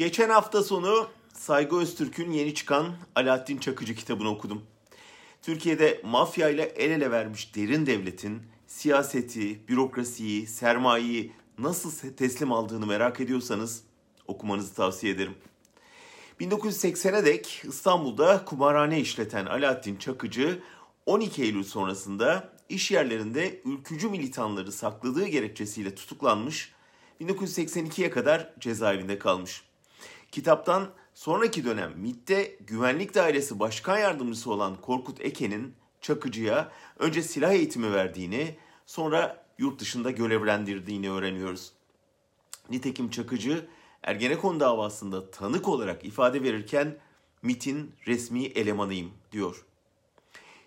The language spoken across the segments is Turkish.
Geçen hafta sonu Saygı Öztürk'ün yeni çıkan Alaaddin Çakıcı kitabını okudum. Türkiye'de mafya ile el ele vermiş derin devletin siyaseti, bürokrasiyi, sermayeyi nasıl teslim aldığını merak ediyorsanız okumanızı tavsiye ederim. 1980'e dek İstanbul'da kumarhane işleten Alaaddin Çakıcı 12 Eylül sonrasında iş yerlerinde ülkücü militanları sakladığı gerekçesiyle tutuklanmış, 1982'ye kadar cezaevinde kalmış. Kitaptan sonraki dönem MİT'te Güvenlik Dairesi Başkan Yardımcısı olan Korkut Eke'nin Çakıcı'ya önce silah eğitimi verdiğini, sonra yurt dışında görevlendirdiğini öğreniyoruz. Nitekim Çakıcı Ergenekon davasında tanık olarak ifade verirken MIT'in resmi elemanıyım diyor.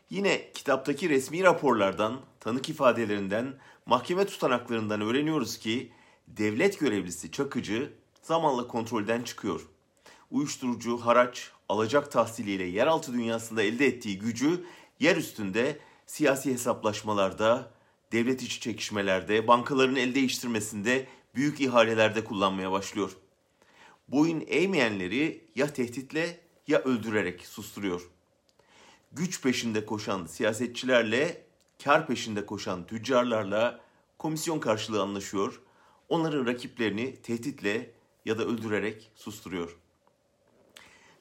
Yine kitaptaki resmi raporlardan, tanık ifadelerinden, mahkeme tutanaklarından öğreniyoruz ki devlet görevlisi Çakıcı zamanla kontrolden çıkıyor. Uyuşturucu, haraç, alacak tahsiliyle yeraltı dünyasında elde ettiği gücü yer üstünde siyasi hesaplaşmalarda, devlet içi çekişmelerde, bankaların el değiştirmesinde, büyük ihalelerde kullanmaya başlıyor. Boyun eğmeyenleri ya tehditle ya öldürerek susturuyor. Güç peşinde koşan siyasetçilerle, kar peşinde koşan tüccarlarla komisyon karşılığı anlaşıyor. Onların rakiplerini tehditle ya da öldürerek susturuyor.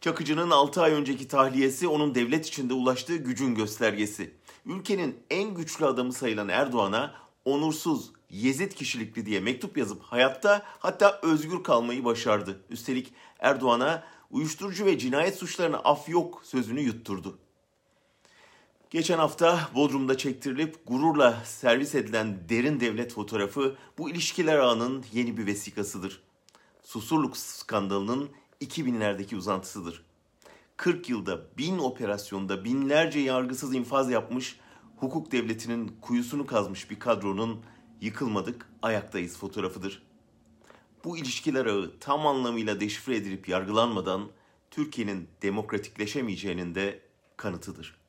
Çakıcı'nın 6 ay önceki tahliyesi onun devlet içinde ulaştığı gücün göstergesi. Ülkenin en güçlü adamı sayılan Erdoğan'a onursuz, Yezid kişilikli diye mektup yazıp hayatta hatta özgür kalmayı başardı. Üstelik Erdoğan'a uyuşturucu ve cinayet suçlarına af yok sözünü yutturdu. Geçen hafta Bodrum'da çektirilip gururla servis edilen derin devlet fotoğrafı bu ilişkiler ağının yeni bir vesikasıdır. Susurluk skandalının 2000'lerdeki uzantısıdır. 40 yılda bin operasyonda binlerce yargısız infaz yapmış, hukuk devletinin kuyusunu kazmış bir kadronun yıkılmadık, ayaktayız fotoğrafıdır. Bu ilişkiler ağı tam anlamıyla deşifre edilip yargılanmadan Türkiye'nin demokratikleşemeyeceğinin de kanıtıdır.